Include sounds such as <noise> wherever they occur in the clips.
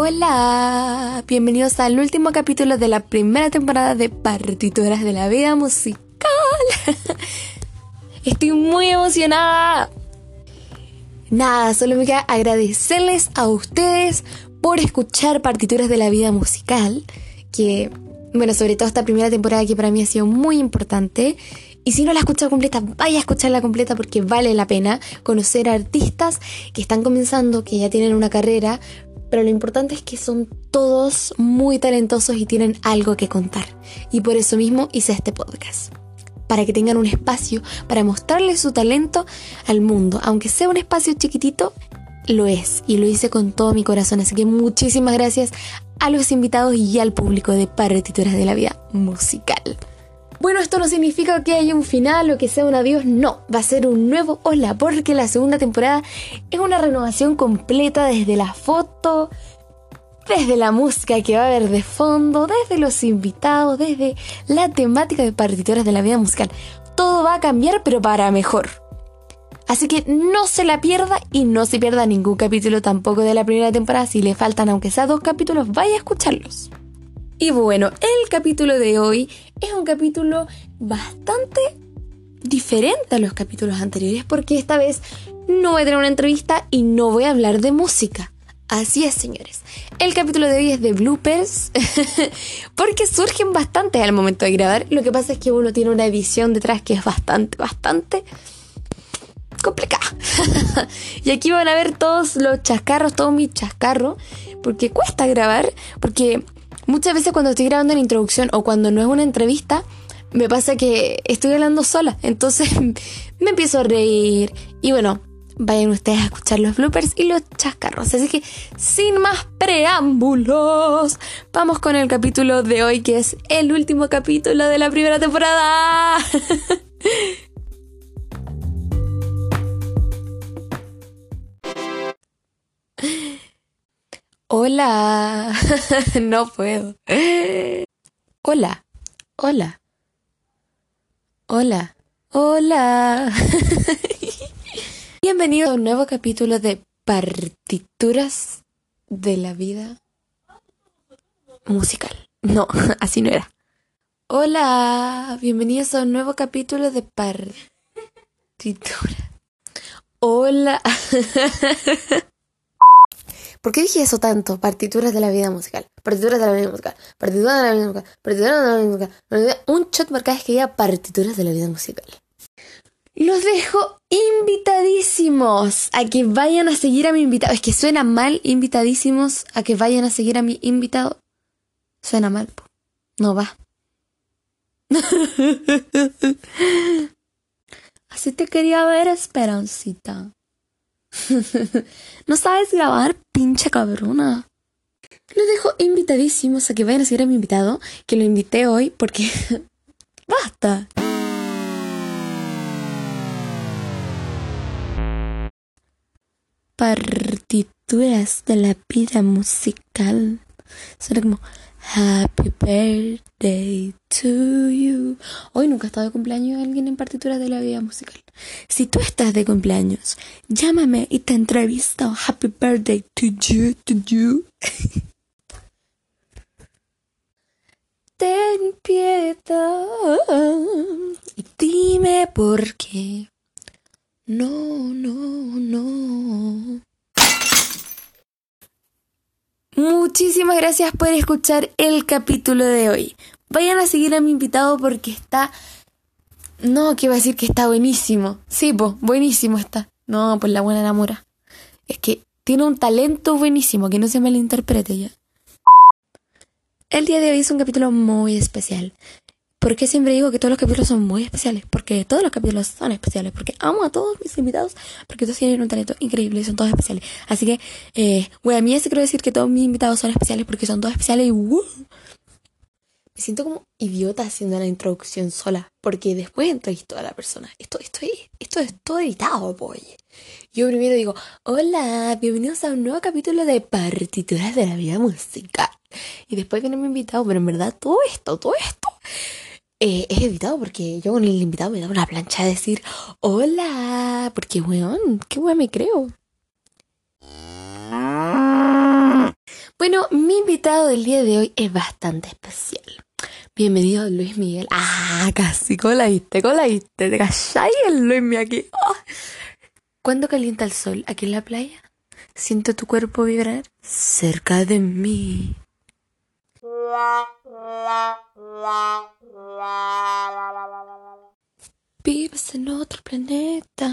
Hola, bienvenidos al último capítulo de la primera temporada de Partituras de la Vida Musical. <laughs> Estoy muy emocionada. Nada, solo me queda agradecerles a ustedes por escuchar Partituras de la Vida Musical, que, bueno, sobre todo esta primera temporada que para mí ha sido muy importante. Y si no la escuchado completa, vaya a escucharla completa porque vale la pena conocer artistas que están comenzando, que ya tienen una carrera, pero lo importante es que son todos muy talentosos y tienen algo que contar. Y por eso mismo hice este podcast. Para que tengan un espacio para mostrarles su talento al mundo. Aunque sea un espacio chiquitito, lo es. Y lo hice con todo mi corazón. Así que muchísimas gracias a los invitados y al público de Partituras de la Vida Musical. Bueno, esto no significa que haya un final o que sea un adiós, no, va a ser un nuevo hola, porque la segunda temporada es una renovación completa desde la foto, desde la música que va a haber de fondo, desde los invitados, desde la temática de partituras de la vida musical. Todo va a cambiar, pero para mejor. Así que no se la pierda y no se pierda ningún capítulo tampoco de la primera temporada. Si le faltan, aunque sea dos capítulos, vaya a escucharlos. Y bueno, el capítulo de hoy es un capítulo bastante diferente a los capítulos anteriores porque esta vez no voy a tener una entrevista y no voy a hablar de música. Así es, señores. El capítulo de hoy es de bloopers <laughs> porque surgen bastante al momento de grabar. Lo que pasa es que uno tiene una edición detrás que es bastante, bastante complicada. <laughs> y aquí van a ver todos los chascarros, todo mi chascarro, porque cuesta grabar, porque Muchas veces cuando estoy grabando la introducción o cuando no es una entrevista, me pasa que estoy hablando sola. Entonces <laughs> me empiezo a reír. Y bueno, vayan ustedes a escuchar los bloopers y los chascarros. Así que sin más preámbulos, vamos con el capítulo de hoy, que es el último capítulo de la primera temporada. <laughs> Hola. <laughs> no puedo. Hola. Hola. Hola. Hola. <laughs> Bienvenido a un nuevo capítulo de Partituras de la vida musical. No, <laughs> así no era. Hola, bienvenidos a un nuevo capítulo de Partituras. Hola. ¿Por qué dije eso tanto? Partituras de la vida musical. Partituras de la vida musical. Partituras de la vida musical. Partituras de la vida musical. Un shot marcado es que diga partituras de la vida musical. Los dejo invitadísimos a que vayan a seguir a mi invitado. Es que suena mal invitadísimos a que vayan a seguir a mi invitado. Suena mal. No va. <laughs> Así te quería ver, Esperancita. <laughs> no sabes grabar, pinche cabrona. Los dejo invitadísimos a que vayan a seguir a mi invitado, que lo invité hoy porque... <laughs> ¡Basta! Partituras de la vida musical. Suena como Happy birthday to you. Hoy nunca ha estado de cumpleaños alguien en partituras de la vida musical. Si tú estás de cumpleaños, llámame y te entrevisto. Happy birthday to you, to you. Ten piedad y dime por qué. No, no, no. Muchísimas gracias por escuchar el capítulo de hoy. Vayan a seguir a mi invitado porque está... No, que iba a decir que está buenísimo. Sí, pues, buenísimo está. No, pues la buena enamora. Es que tiene un talento buenísimo, que no se malinterprete ya. El día de hoy es un capítulo muy especial. ¿Por qué siempre digo que todos los capítulos son muy especiales? Porque todos los capítulos son especiales. Porque amo a todos mis invitados. Porque todos tienen un talento increíble y son todos especiales. Así que, eh, a mí se quiero decir que todos mis invitados son especiales porque son todos especiales y Me siento como idiota haciendo la introducción sola. Porque después entrevisto a la persona. Esto, esto, esto es todo editado, boy. Yo primero digo, hola, bienvenidos a un nuevo capítulo de Partituras de la Vida Musical. Y después viene mi invitado, pero en verdad todo esto, todo esto eh, es editado porque yo con el invitado me da una plancha de decir hola, porque weón, qué weón me creo. Bueno, mi invitado del día de hoy es bastante especial. Bienvenido Luis Miguel. Ah, casi colaíste, colaíste. ¿Te calláis el Luis Miguel aquí? Oh. ¿Cuándo calienta el sol aquí en la playa? Siento tu cuerpo vibrar cerca de mí. Vives en otro planeta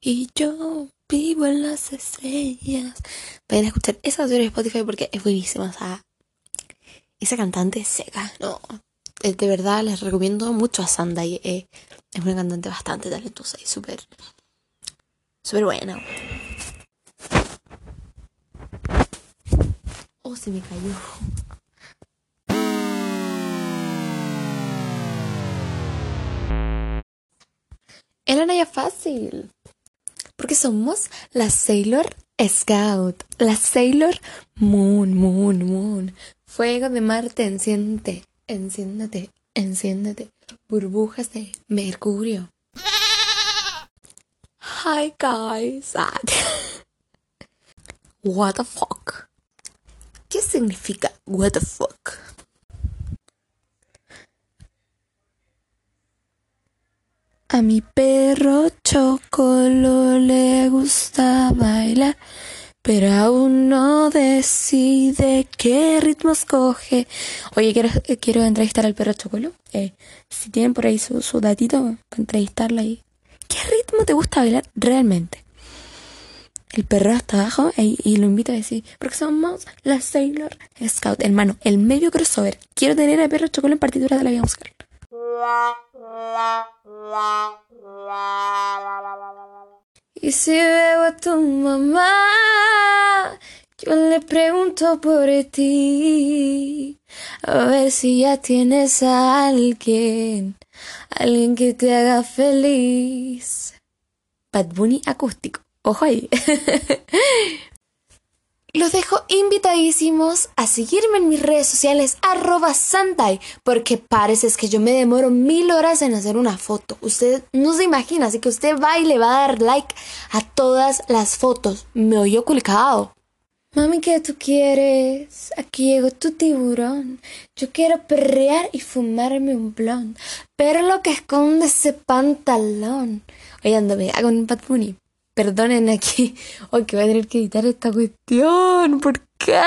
y yo vivo en las estrellas. Vayan a escuchar esa canción de Spotify porque es buenísima. O sea, esa cantante seca. No, eh, de verdad les recomiendo mucho a Sandai. Eh, es una cantante bastante talentosa y súper, súper buena. Oh, se me cayó. Era ya fácil. Porque somos la Sailor Scout, la Sailor Moon, Moon, Moon. Fuego de Marte, enciéndete, enciéndete, enciéndete. Burbujas de Mercurio. Hi guys. <laughs> What the fuck? ¿Qué significa what the fuck? A mi perro Chocolo le gusta bailar, pero aún no decide qué ritmo escoge. Oye, quiero, eh, quiero entrevistar al perro Chocolo. Eh, si tienen por ahí su, su datito para entrevistarla ahí. ¿Qué ritmo te gusta bailar realmente? El perro hasta abajo y, y lo invito a decir, porque somos la Sailor Scout. Hermano, el medio crossover. Quiero tener a perro Chocolo en partitura de la vida musical. Y si veo a tu mamá, yo le pregunto por ti. A ver si ya tienes a alguien, alguien que te haga feliz. Bad Bunny acústico. Ojo ahí. <laughs> Los dejo invitadísimos a seguirme en mis redes sociales arroba Santai, porque parece que yo me demoro mil horas en hacer una foto. Usted no se imagina, así que usted va y le va a dar like a todas las fotos. Me oyó colgado. Mami, ¿qué tú quieres? Aquí llegó tu tiburón. Yo quiero perrear y fumarme un blond. Pero lo que esconde ese pantalón. Oye, ándame, hago un Bad. Perdonen aquí. <laughs> Hoy que voy a tener que editar esta cuestión. ¿Por qué?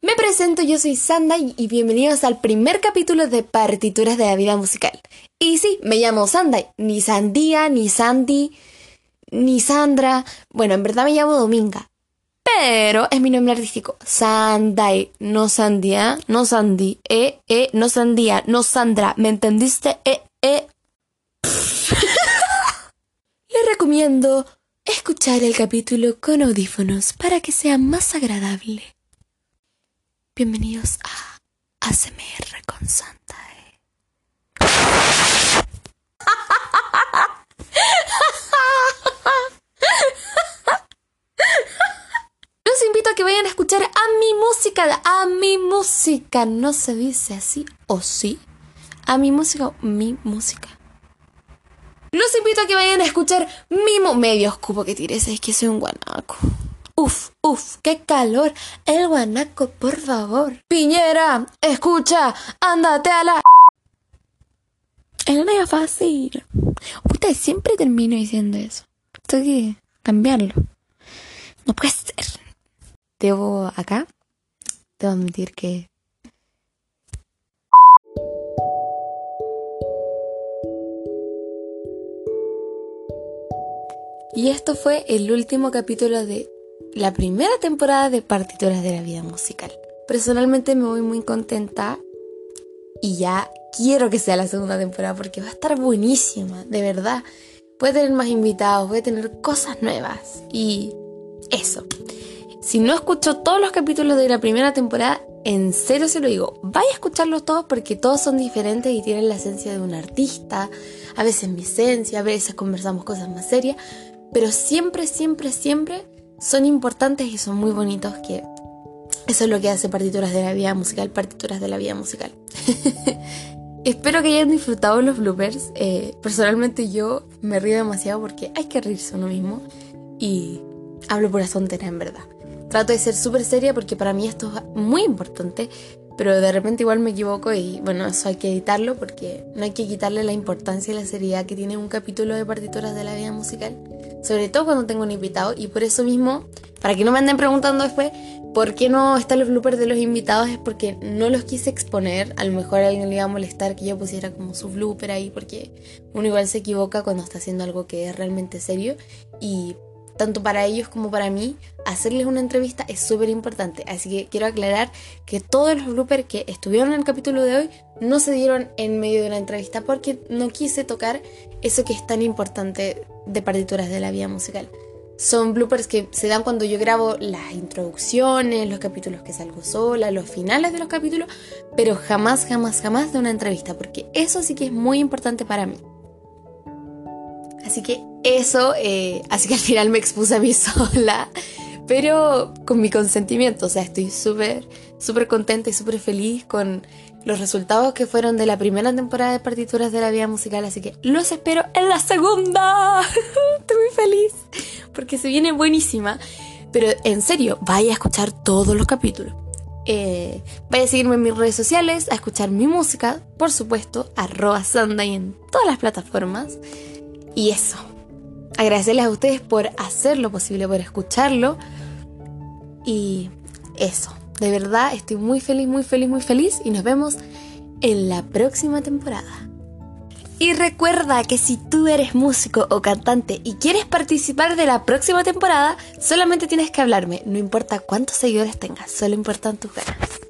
Me presento, yo soy Sanda y bienvenidos al primer capítulo de Partituras de la Vida Musical. Y sí, me llamo Sandai, ni Sandía, ni Sandy, ni Sandra. Bueno, en verdad me llamo Dominga. Pero es mi nombre artístico. Sandai, no Sandía, no Sandy, eh, eh, no Sandía, no Sandra. ¿Me entendiste? Eh, eh. Les recomiendo escuchar el capítulo con audífonos para que sea más agradable. Bienvenidos a ASMR con Santa. Los invito a que vayan a escuchar a mi música, a mi música. No se dice así o sí. A mi música, mi música. Los invito a que vayan a escuchar Mimo medio escupo que tires, es que soy un guanaco. Uf, uf, qué calor. El guanaco, por favor. Piñera, escucha, ándate a la. Es una fácil. Usted siempre termino diciendo eso. Tengo que cambiarlo. No puede ser. Debo acá. Debo admitir que Y esto fue el último capítulo de la primera temporada de Partituras de la Vida Musical. Personalmente me voy muy contenta y ya quiero que sea la segunda temporada porque va a estar buenísima, de verdad. Puede tener más invitados, voy a tener cosas nuevas y eso. Si no escucho todos los capítulos de la primera temporada, en serio se lo digo, vaya a escucharlos todos porque todos son diferentes y tienen la esencia de un artista. A veces mi esencia, a veces conversamos cosas más serias, pero siempre, siempre, siempre son importantes y son muy bonitos que eso es lo que hace partituras de la vida musical, partituras de la vida musical. <laughs> Espero que hayan disfrutado los bloopers. Eh, personalmente yo me río demasiado porque hay que reírse uno mismo y hablo por tontería en verdad. trato de ser súper seria porque para mí esto es muy importante, pero de repente igual me equivoco y bueno, eso hay que editarlo porque no hay que quitarle la importancia y la seriedad que tiene un capítulo de partituras de la vida musical, sobre todo cuando tengo un invitado y por eso mismo, para que no me anden preguntando después por qué no están los bloopers de los invitados es porque no los quise exponer, a lo mejor a alguien le iba a molestar que yo pusiera como su blooper ahí porque uno igual se equivoca cuando está haciendo algo que es realmente serio. Y tanto para ellos como para mí, hacerles una entrevista es súper importante. Así que quiero aclarar que todos los bloopers que estuvieron en el capítulo de hoy no se dieron en medio de una entrevista porque no quise tocar eso que es tan importante de partituras de la vida musical. Son bloopers que se dan cuando yo grabo las introducciones, los capítulos que salgo sola, los finales de los capítulos, pero jamás, jamás, jamás de una entrevista, porque eso sí que es muy importante para mí. Así que eso, eh, así que al final me expuse a mí <laughs> sola, pero con mi consentimiento, o sea, estoy súper, súper contenta y súper feliz con los resultados que fueron de la primera temporada de partituras de la vida musical, así que los espero en la segunda. <laughs> estoy muy feliz porque se viene buenísima, pero en serio, vaya a escuchar todos los capítulos. Eh, vaya a seguirme en mis redes sociales, a escuchar mi música, por supuesto, arroba Sunday en todas las plataformas. Y eso. Agradecerles a ustedes por hacer lo posible, por escucharlo. Y eso. De verdad, estoy muy feliz, muy feliz, muy feliz. Y nos vemos en la próxima temporada. Y recuerda que si tú eres músico o cantante y quieres participar de la próxima temporada, solamente tienes que hablarme. No importa cuántos seguidores tengas, solo importan tus ganas.